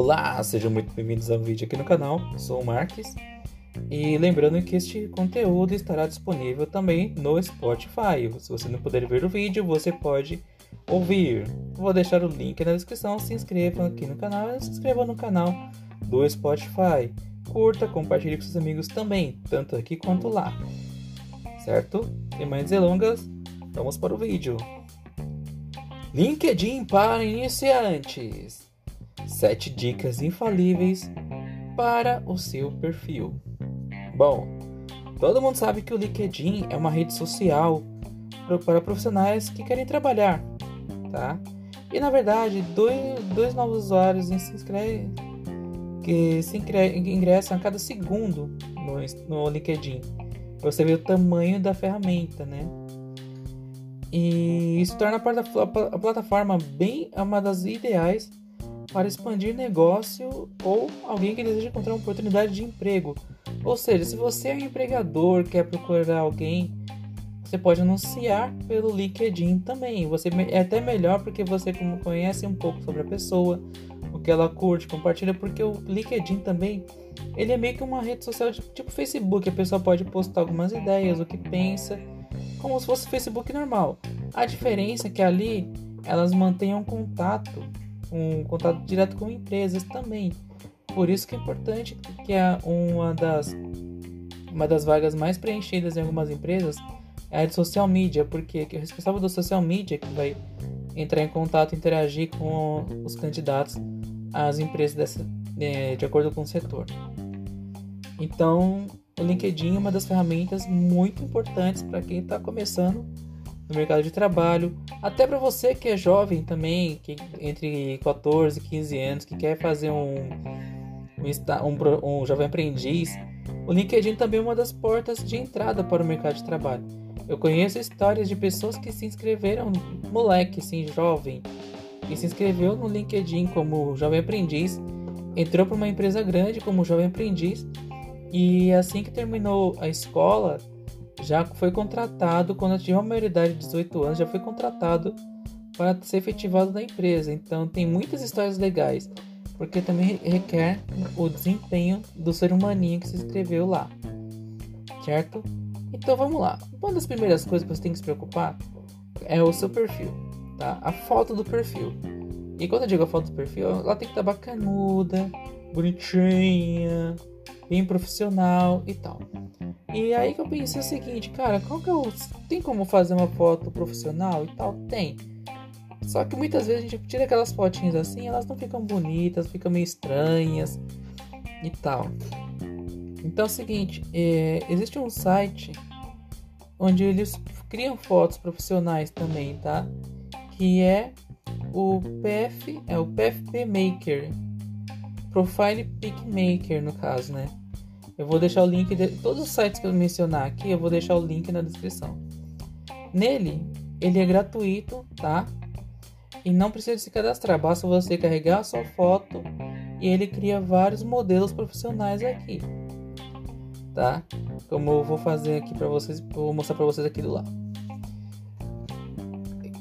Olá, sejam muito bem-vindos ao vídeo aqui no canal. Sou o Marques. E lembrando que este conteúdo estará disponível também no Spotify. Se você não puder ver o vídeo, você pode ouvir. Vou deixar o link na descrição. Se inscreva aqui no canal e se inscreva no canal do Spotify. Curta, compartilhe com seus amigos também, tanto aqui quanto lá. Certo? Sem mais delongas, vamos para o vídeo. LinkedIn para iniciantes. 7 dicas infalíveis para o seu perfil. Bom, todo mundo sabe que o LinkedIn é uma rede social para profissionais que querem trabalhar, tá? E na verdade, dois, dois novos usuários se inscrevem, que se ingressam a cada segundo no, no LinkedIn. Você vê o tamanho da ferramenta, né? E isso torna a plataforma bem uma das ideais para expandir negócio ou alguém que deseja encontrar uma oportunidade de emprego. Ou seja, se você é um empregador, quer procurar alguém, você pode anunciar pelo LinkedIn também. Você é até melhor porque você conhece um pouco sobre a pessoa, o que ela curte, compartilha, porque o LinkedIn também ele é meio que uma rede social tipo Facebook. A pessoa pode postar algumas ideias, o que pensa, como se fosse Facebook normal. A diferença é que ali elas mantêm um contato um contato direto com empresas também. Por isso que é importante que é uma das uma das vagas mais preenchidas em algumas empresas é a de social media, porque o responsável do social media que vai entrar em contato, interagir com os candidatos às empresas dessa, é, de acordo com o setor. Então, o LinkedIn é uma das ferramentas muito importantes para quem está começando no mercado de trabalho, até para você que é jovem também, que entre 14 e 15 anos, que quer fazer um, um, um, um jovem aprendiz, o LinkedIn também é uma das portas de entrada para o mercado de trabalho. Eu conheço histórias de pessoas que se inscreveram, moleque, assim, jovem, que se inscreveu no LinkedIn como jovem aprendiz, entrou para uma empresa grande como jovem aprendiz e assim que terminou a escola, já foi contratado, quando tinha uma maioridade de 18 anos, já foi contratado para ser efetivado na empresa. Então tem muitas histórias legais, porque também requer o desempenho do ser humaninho que se inscreveu lá. Certo? Então vamos lá. Uma das primeiras coisas que você tem que se preocupar é o seu perfil, tá? A foto do perfil. E quando eu digo a foto do perfil, ela tem que estar bacanuda, bonitinha, bem profissional e tal. E aí que eu pensei o seguinte, cara, qual que eu tem como fazer uma foto profissional e tal? Tem. Só que muitas vezes a gente tira aquelas fotinhas assim, elas não ficam bonitas, ficam meio estranhas e tal. Então é o seguinte, é, existe um site onde eles criam fotos profissionais também, tá? Que é o PF, é o PFP Maker, Profile Pic Maker no caso, né? Eu vou deixar o link de todos os sites que eu mencionar aqui, eu vou deixar o link na descrição. Nele, ele é gratuito, tá? E não precisa se cadastrar, basta você carregar a sua foto e ele cria vários modelos profissionais aqui. Tá? Como eu vou fazer aqui para vocês, vou mostrar para vocês aqui do lado. Aqui.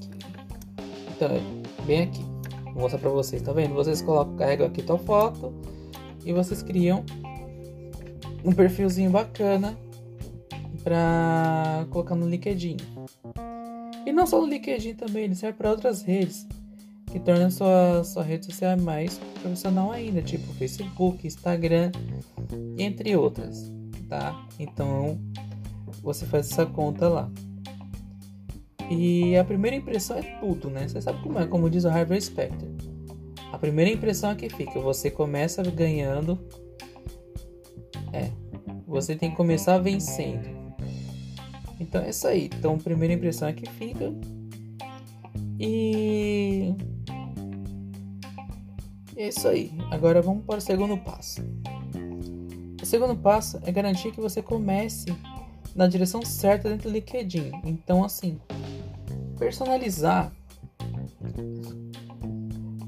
Então, é bem aqui. Vou mostrar para vocês, tá vendo? Vocês colocam, carregam aqui tua foto e vocês criam um perfilzinho bacana para colocar no LinkedIn. E não só no LinkedIn também, ele serve para outras redes que tornam sua, sua rede social mais profissional ainda, tipo Facebook, Instagram, entre outras, tá? Então você faz essa conta lá. E a primeira impressão é tudo, né? Você sabe como é, como diz o Harvey Specter. A primeira impressão é que fica, você começa ganhando você tem que começar vencendo. Então é isso aí. Então, primeira impressão é que fica. E. É isso aí. Agora vamos para o segundo passo. O segundo passo é garantir que você comece na direção certa dentro do LinkedIn. Então, assim, personalizar.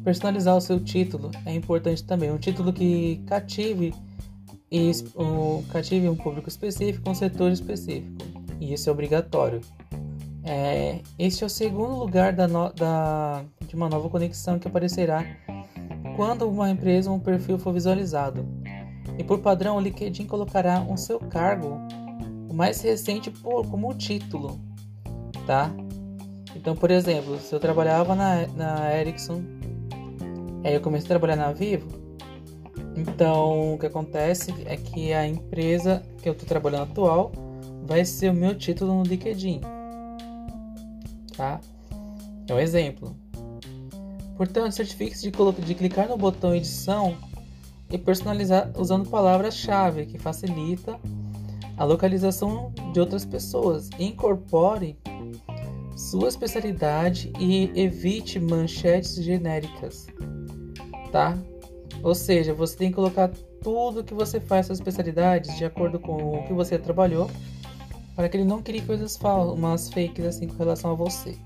Personalizar o seu título é importante também. Um título que cative e o cative um público específico, um setor específico. E isso é obrigatório. É, este é o segundo lugar da, no, da, de uma nova conexão que aparecerá quando uma empresa ou um perfil for visualizado. E por padrão, o LinkedIn colocará o seu cargo, o mais recente, por, como título, tá? Então, por exemplo, se eu trabalhava na, na Ericsson, aí eu comecei a trabalhar na Vivo, então o que acontece é que a empresa que eu estou trabalhando atual vai ser o meu título no LinkedIn, tá? É um exemplo. Portanto, certifique-se de, de clicar no botão edição e personalizar usando palavras-chave que facilita a localização de outras pessoas. Incorpore sua especialidade e evite manchetes genéricas, tá? Ou seja, você tem que colocar tudo que você faz suas especialidades de acordo com o que você trabalhou, para que ele não crie coisas falsas, umas fakes assim com relação a você.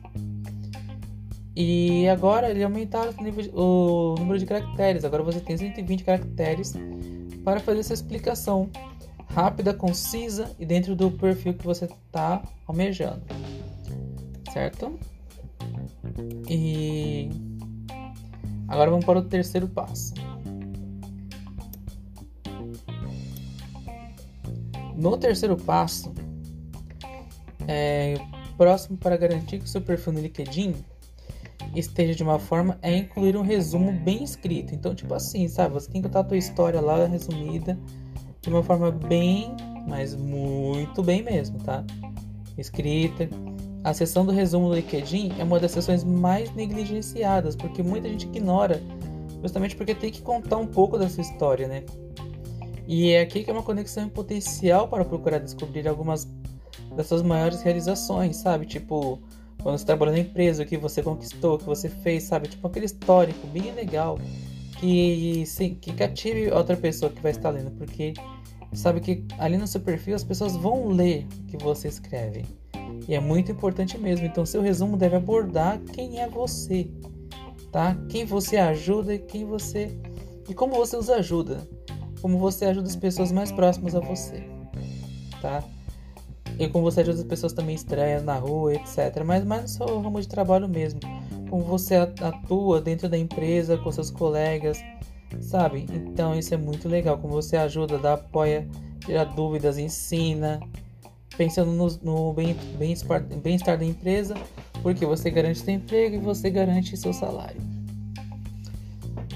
E agora ele aumentaram o, o número de caracteres. Agora você tem 120 caracteres para fazer essa explicação rápida, concisa e dentro do perfil que você está almejando. Certo? E agora vamos para o terceiro passo. No terceiro passo, é, próximo para garantir que o seu perfil no LinkedIn esteja de uma forma é incluir um resumo bem escrito. Então, tipo assim, sabe? Você tem que botar a tua história lá resumida de uma forma bem, mas muito bem mesmo, tá? Escrita. A seção do resumo do LinkedIn é uma das seções mais negligenciadas, porque muita gente ignora, justamente porque tem que contar um pouco da sua história, né? E é aqui que é uma conexão em potencial para procurar descobrir algumas das suas maiores realizações, sabe? Tipo, quando você trabalhou na empresa, o que você conquistou, o que você fez, sabe? Tipo aquele histórico bem legal que, sim, que cative outra pessoa que vai estar lendo, porque sabe que ali no seu perfil as pessoas vão ler o que você escreve. E é muito importante mesmo. Então, seu resumo deve abordar quem é você, tá? Quem você ajuda e quem você e como você os ajuda, como você ajuda as pessoas mais próximas a você, tá? E como você ajuda as pessoas também estranhas na rua, etc. Mas mais no seu ramo de trabalho mesmo. Como você atua dentro da empresa, com seus colegas, sabe? Então isso é muito legal. Como você ajuda, dá apoia, tira dúvidas, ensina. Pensando no, no bem-estar bem da empresa, porque você garante seu emprego e você garante seu salário.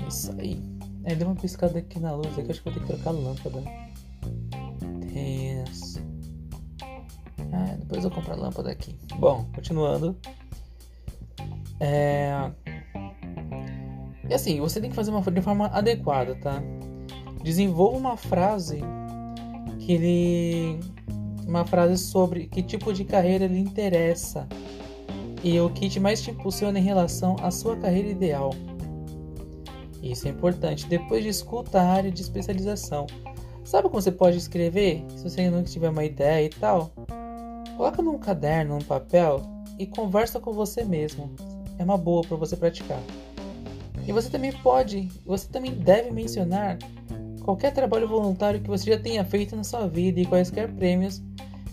Isso aí. É, deu uma piscada aqui na luz, aqui acho que vou ter que trocar a lâmpada. Tenso. Ah, depois eu compro a lâmpada aqui. Bom, continuando. É... E assim, você tem que fazer uma de forma adequada, tá? Desenvolva uma frase que ele. Uma frase sobre que tipo de carreira lhe interessa e o que mais te impulsiona em relação à sua carreira ideal. Isso é importante. Depois de escuta a área de especialização. Sabe como você pode escrever? Se você não tiver uma ideia e tal, Coloca num caderno, num papel e conversa com você mesmo. É uma boa para você praticar. E você também pode, você também deve mencionar qualquer trabalho voluntário que você já tenha feito na sua vida e quaisquer prêmios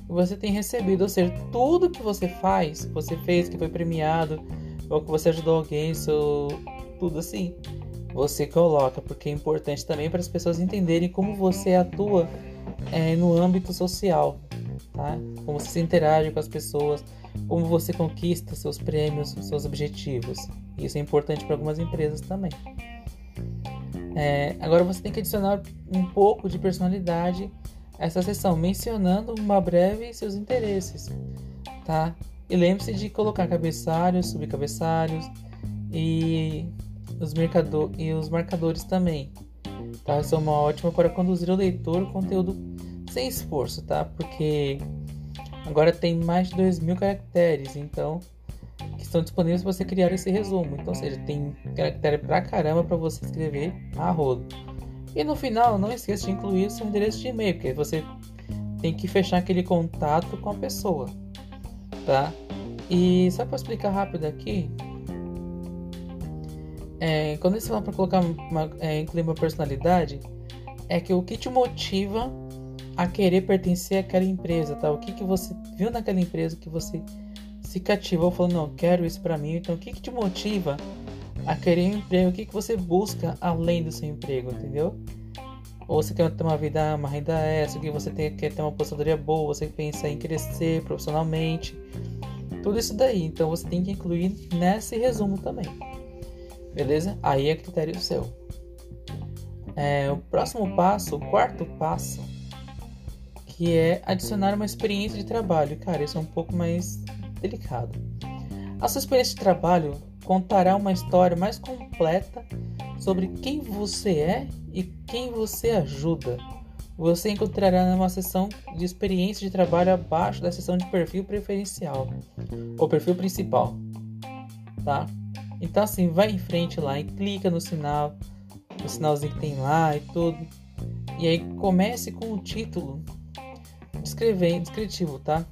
que você tenha recebido. Ou seja, tudo que você faz, que você fez, que foi premiado, ou que você ajudou alguém, seu, tudo assim, você coloca, porque é importante também para as pessoas entenderem como você atua é, no âmbito social tá? Como você interage com as pessoas, como você conquista seus prêmios, seus objetivos. Isso é importante para algumas empresas também. É, agora você tem que adicionar um pouco de personalidade a essa sessão, mencionando uma breve seus interesses, tá? E lembre-se de colocar cabeçalhos, subcabeçalhos e os, mercador, e os marcadores também. Tá? São uma ótima para conduzir o leitor o conteúdo sem esforço, tá? Porque agora tem mais de 2 mil caracteres, então que estão disponíveis para você criar esse resumo. Então, ou seja, tem caractere pra caramba para você escrever a rodo. E no final, não esqueça de incluir seu endereço de e-mail, porque você tem que fechar aquele contato com a pessoa, tá? E só para explicar rápido aqui, é, quando você fala para colocar uma, é, incluir uma personalidade, é que o que te motiva a querer pertencer àquela empresa, tá? O que, que você viu naquela empresa que você se cativou falando, não, quero isso para mim. Então, o que, que te motiva a querer um emprego, o que, que você busca além do seu emprego, entendeu? Ou você quer ter uma vida, uma renda extra, que você tem, quer ter uma aposentadoria boa, você pensa em crescer profissionalmente, tudo isso daí. Então você tem que incluir nesse resumo também, beleza? Aí é critério seu. É, o próximo passo, o quarto passo, que é adicionar uma experiência de trabalho. Cara, isso é um pouco mais delicado. A sua experiência de trabalho contará uma história mais completa sobre quem você é e quem você ajuda. Você encontrará numa seção de experiência de trabalho abaixo da seção de perfil preferencial ou perfil principal, tá? Então assim, vai em frente lá e clica no sinal, no sinalzinho que tem lá e tudo. E aí comece com o título descrevendo, descritivo, tá?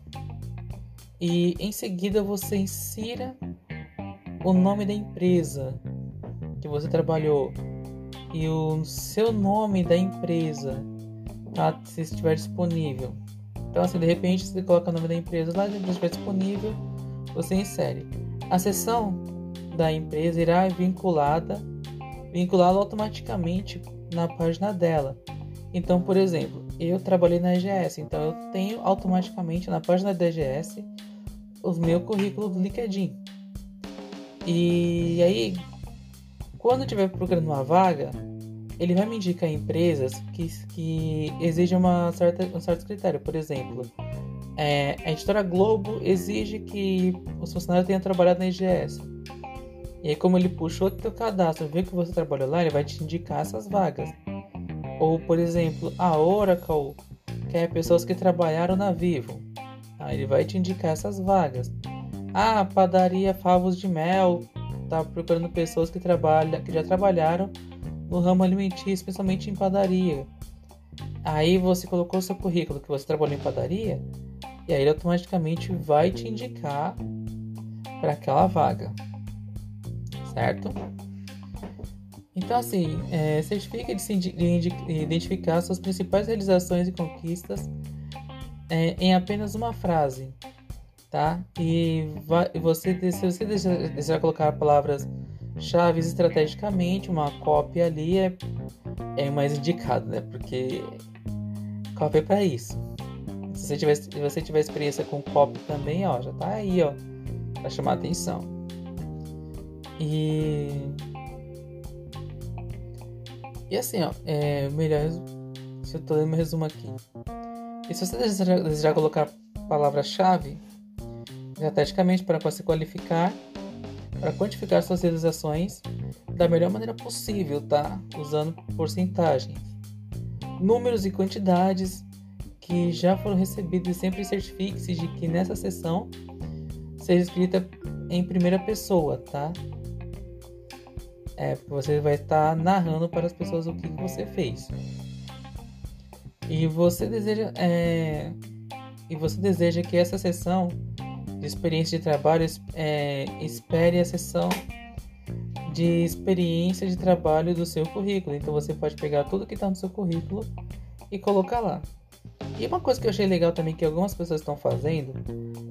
E em seguida você insira o nome da empresa que você trabalhou e o seu nome da empresa, tá? Se estiver disponível. Então, assim, de repente você coloca o nome da empresa lá, se estiver disponível, você insere. A seção da empresa irá vinculada, vinculá-la automaticamente na página dela. Então, por exemplo, eu trabalhei na EGS, então eu tenho automaticamente na página da EGS o meu currículo do LinkedIn. E aí, quando eu estiver procurando uma vaga, ele vai me indicar empresas que, que exigem uma certa, um certo critério. Por exemplo, é, a editora Globo exige que os funcionários tenham trabalhado na IGS. E aí, como ele puxou o teu cadastro, vê que você trabalhou lá, ele vai te indicar essas vagas. Ou, por exemplo, a Oracle quer pessoas que trabalharam na Vivo. Aí ele vai te indicar essas vagas. Ah, padaria Favos de Mel tá procurando pessoas que trabalham, que já trabalharam no ramo alimentício, especialmente em padaria. Aí você colocou seu currículo que você trabalhou em padaria e aí ele automaticamente vai te indicar para aquela vaga, certo? Então assim, é, certifica de, se identificar suas principais realizações e conquistas é, em apenas uma frase tá? E vai, você, se você desejar colocar palavras chaves estrategicamente, uma cópia ali é, é mais indicado, né? Porque cópia é para isso. Se você, tiver, se você tiver experiência com cópia também, ó, já tá aí, ó, para chamar atenção. E e assim, ó, é melhor se eu tô lendo meu resumo aqui. E se você desejar, desejar colocar palavra-chave, estrategicamente para se qualificar, para quantificar suas realizações da melhor maneira possível, tá? Usando porcentagens, números e quantidades que já foram recebidos e sempre certifique-se de que nessa sessão seja escrita em primeira pessoa, tá? É, você vai estar narrando para as pessoas o que você fez. E você deseja, é, e você deseja que essa sessão de experiência de trabalho, é, espere a sessão de experiência de trabalho do seu currículo. Então você pode pegar tudo que está no seu currículo e colocar lá. E uma coisa que eu achei legal também que algumas pessoas estão fazendo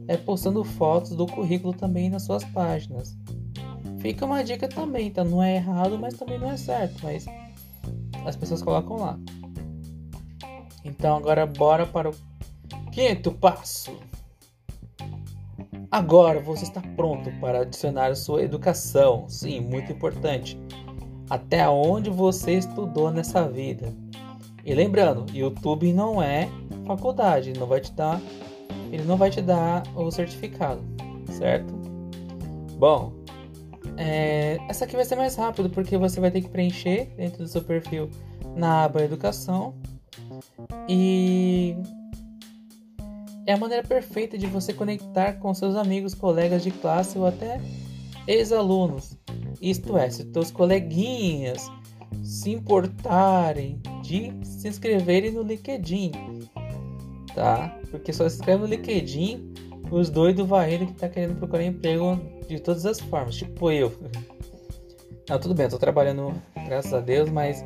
é postando fotos do currículo também nas suas páginas. Fica uma dica também, tá? Não é errado, mas também não é certo, mas as pessoas colocam lá. Então agora bora para o quinto passo. Agora você está pronto para adicionar sua educação. Sim, muito importante. Até onde você estudou nessa vida. E lembrando, YouTube não é faculdade, não vai te dar, ele não vai te dar o certificado, certo? Bom, é, essa aqui vai ser mais rápido porque você vai ter que preencher dentro do seu perfil na aba Educação e é a maneira perfeita de você conectar com seus amigos, colegas de classe ou até ex-alunos. Isto é, se teus coleguinhas se importarem de se inscreverem no LinkedIn, tá? Porque só se inscreve no LinkedIn os doidos varrendo que tá querendo procurar emprego de todas as formas, tipo eu. Não, tudo bem, eu tô trabalhando, graças a Deus, mas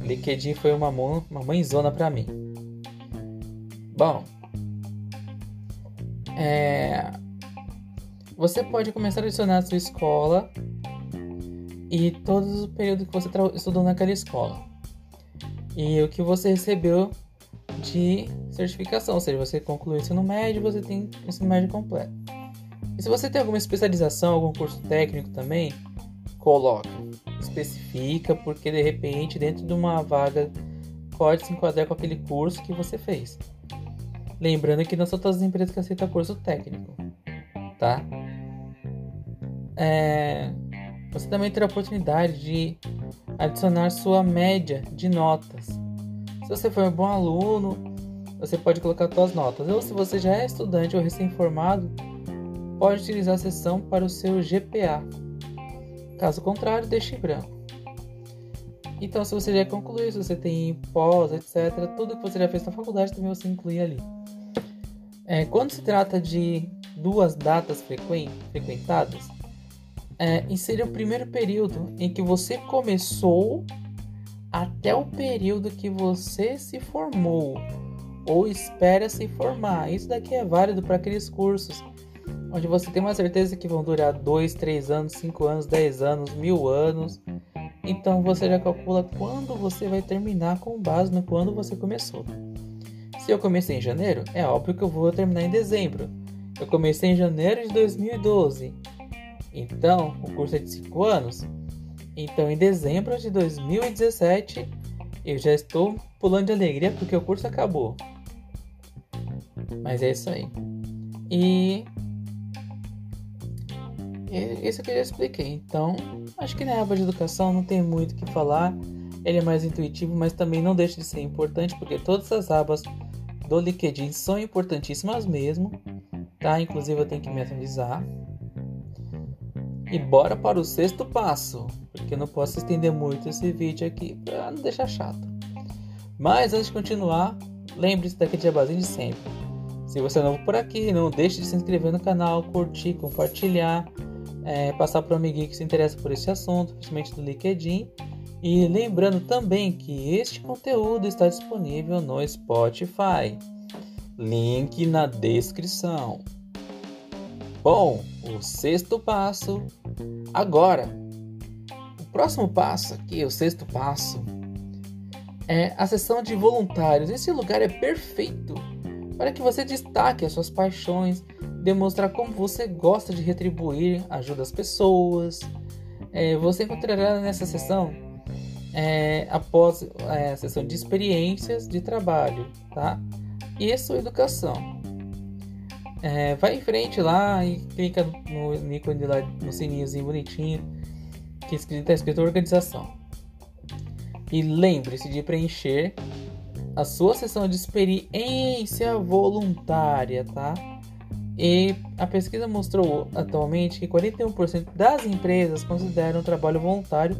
LinkedIn foi uma, mão, uma mãezona pra mim. Bom, é, você pode começar a adicionar a sua escola e todo o período que você estudou naquela escola. E o que você recebeu de certificação, ou seja, você concluiu o ensino médio, você tem ensino médio completo. Se você tem alguma especialização, algum curso técnico também, coloca, especifica, porque de repente dentro de uma vaga pode se enquadrar com aquele curso que você fez. Lembrando que não são todas as empresas que aceitam curso técnico, tá? É, você também terá a oportunidade de adicionar sua média de notas. Se você for um bom aluno, você pode colocar suas notas. Ou se você já é estudante ou recém-formado, pode utilizar a sessão para o seu GPA. Caso contrário, deixe em branco. Então, se você já concluiu, se você tem pós, etc., tudo que você já fez na faculdade também você inclui ali. É, quando se trata de duas datas frequentadas, é, insira o primeiro período em que você começou até o período que você se formou ou espera se formar. Isso daqui é válido para aqueles cursos onde você tem uma certeza que vão durar 2, 3 anos, 5 anos, 10 anos, mil anos. Então você já calcula quando você vai terminar com base no quando você começou. Se eu comecei em janeiro, é óbvio que eu vou terminar em dezembro. Eu comecei em janeiro de 2012. Então, o curso é de 5 anos. Então, em dezembro de 2017, eu já estou pulando de alegria porque o curso acabou. Mas é isso aí. E isso que eu já expliquei. Então, acho que na aba de educação não tem muito o que falar. Ele é mais intuitivo, mas também não deixa de ser importante, porque todas as abas do LinkedIn são importantíssimas mesmo, tá? Inclusive eu tenho que me atualizar. E bora para o sexto passo, porque eu não posso estender muito esse vídeo aqui para não deixar chato. Mas antes de continuar, lembre-se daquele jabazinho de sempre. Se você é novo por aqui, não deixe de se inscrever no canal, curtir, compartilhar é, passar para o amiguinho que se interessa por esse assunto, principalmente do LinkedIn. E lembrando também que este conteúdo está disponível no Spotify. Link na descrição. Bom, o sexto passo. Agora, o próximo passo aqui, o sexto passo, é a sessão de voluntários. Esse lugar é perfeito para que você destaque as suas paixões demonstrar como você gosta de retribuir ajuda às pessoas. É, você encontrará nessa sessão, é, após é, a sessão de experiências de trabalho, tá? E sua educação. É, vai em frente lá e clica no ícone lá, no sininhozinho bonitinho que está escrito organização. E lembre-se de preencher a sua sessão de experiência voluntária, tá? E a pesquisa mostrou atualmente que 41% das empresas consideram o trabalho voluntário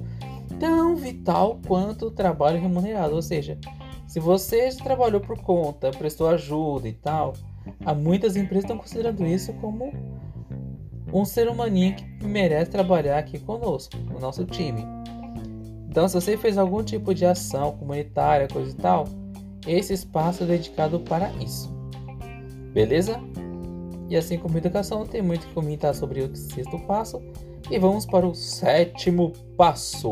tão vital quanto o trabalho remunerado. Ou seja, se você trabalhou por conta, prestou ajuda e tal, há muitas empresas estão considerando isso como um ser humaninho que merece trabalhar aqui conosco, no nosso time. Então, se você fez algum tipo de ação comunitária, coisa e tal, esse espaço é dedicado para isso. Beleza? E assim como educação, tem muito que comentar sobre o sexto passo. E vamos para o sétimo passo.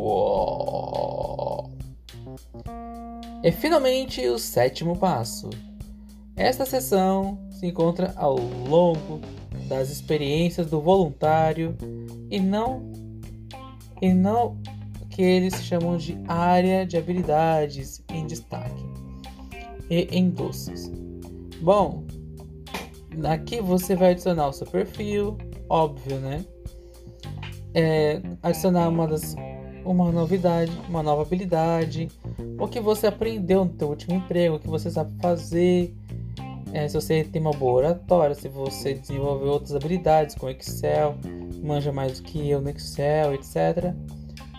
E finalmente o sétimo passo. Esta sessão se encontra ao longo das experiências do voluntário e não e não que eles chamam de área de habilidades em destaque e em doces. Bom, Aqui você vai adicionar o seu perfil, óbvio, né? É, adicionar uma das uma novidade, uma nova habilidade, o que você aprendeu no seu último emprego, o que você sabe fazer, é, se você tem uma boa oratória, se você desenvolveu outras habilidades com Excel, manja mais do que eu no Excel, etc.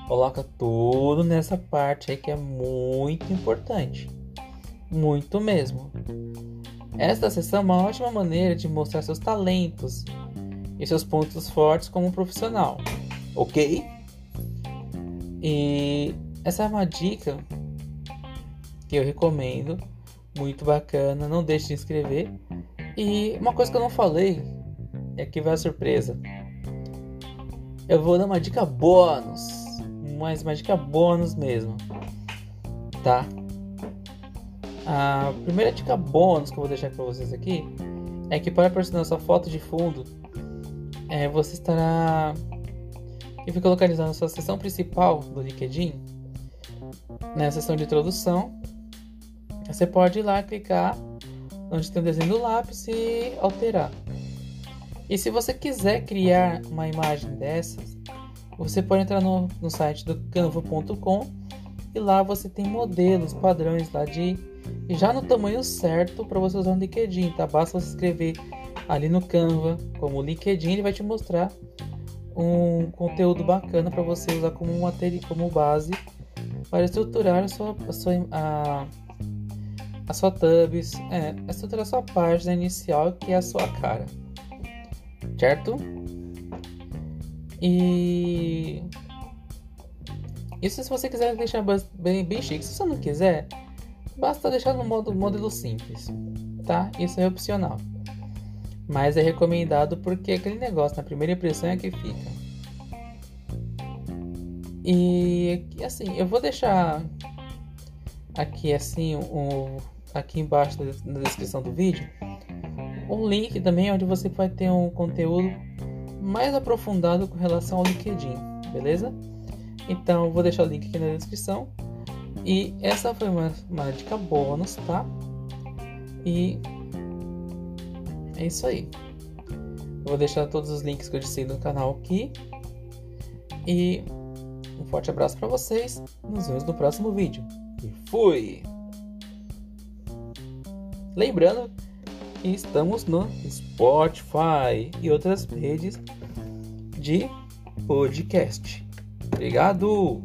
Coloca tudo nessa parte aí que é muito importante, muito mesmo. Esta sessão é uma ótima maneira de mostrar seus talentos e seus pontos fortes como profissional, ok? E essa é uma dica que eu recomendo, muito bacana. Não deixe de inscrever. E uma coisa que eu não falei é que vai a surpresa. Eu vou dar uma dica bônus, mais uma dica bônus mesmo, tá? A primeira dica bônus que eu vou deixar para vocês aqui é que para personalizar sua foto de fundo, é, você estará e fica localizado na sua seção principal do LinkedIn, na seção de introdução. Você pode ir lá clicar onde tem o desenho do lápis e alterar. E se você quiser criar uma imagem dessas, você pode entrar no, no site do canva.com e lá você tem modelos, padrões lá de já no tamanho certo para você usar no LinkedIn, tá? Basta você escrever ali no Canva como LinkedIn, ele vai te mostrar um conteúdo bacana para você usar como material, como base para estruturar a sua, a sua, a, a sua tubs, é, estruturar a sua página inicial que é a sua cara certo? E isso se você quiser deixar bem, bem chique. Se você não quiser, basta deixar no modo modelo simples, tá? Isso é opcional. Mas é recomendado porque aquele negócio na primeira impressão é que fica. E assim, eu vou deixar aqui assim um, aqui embaixo na descrição do vídeo um link também onde você vai ter um conteúdo mais aprofundado com relação ao LinkedIn, beleza? Então vou deixar o link aqui na descrição. E essa foi uma, dica bônus, tá? E é isso aí. Eu vou deixar todos os links que eu disse no canal aqui. E um forte abraço para vocês. Nos vemos no próximo vídeo. E fui! Lembrando e estamos no Spotify e outras redes de podcast. Obrigado!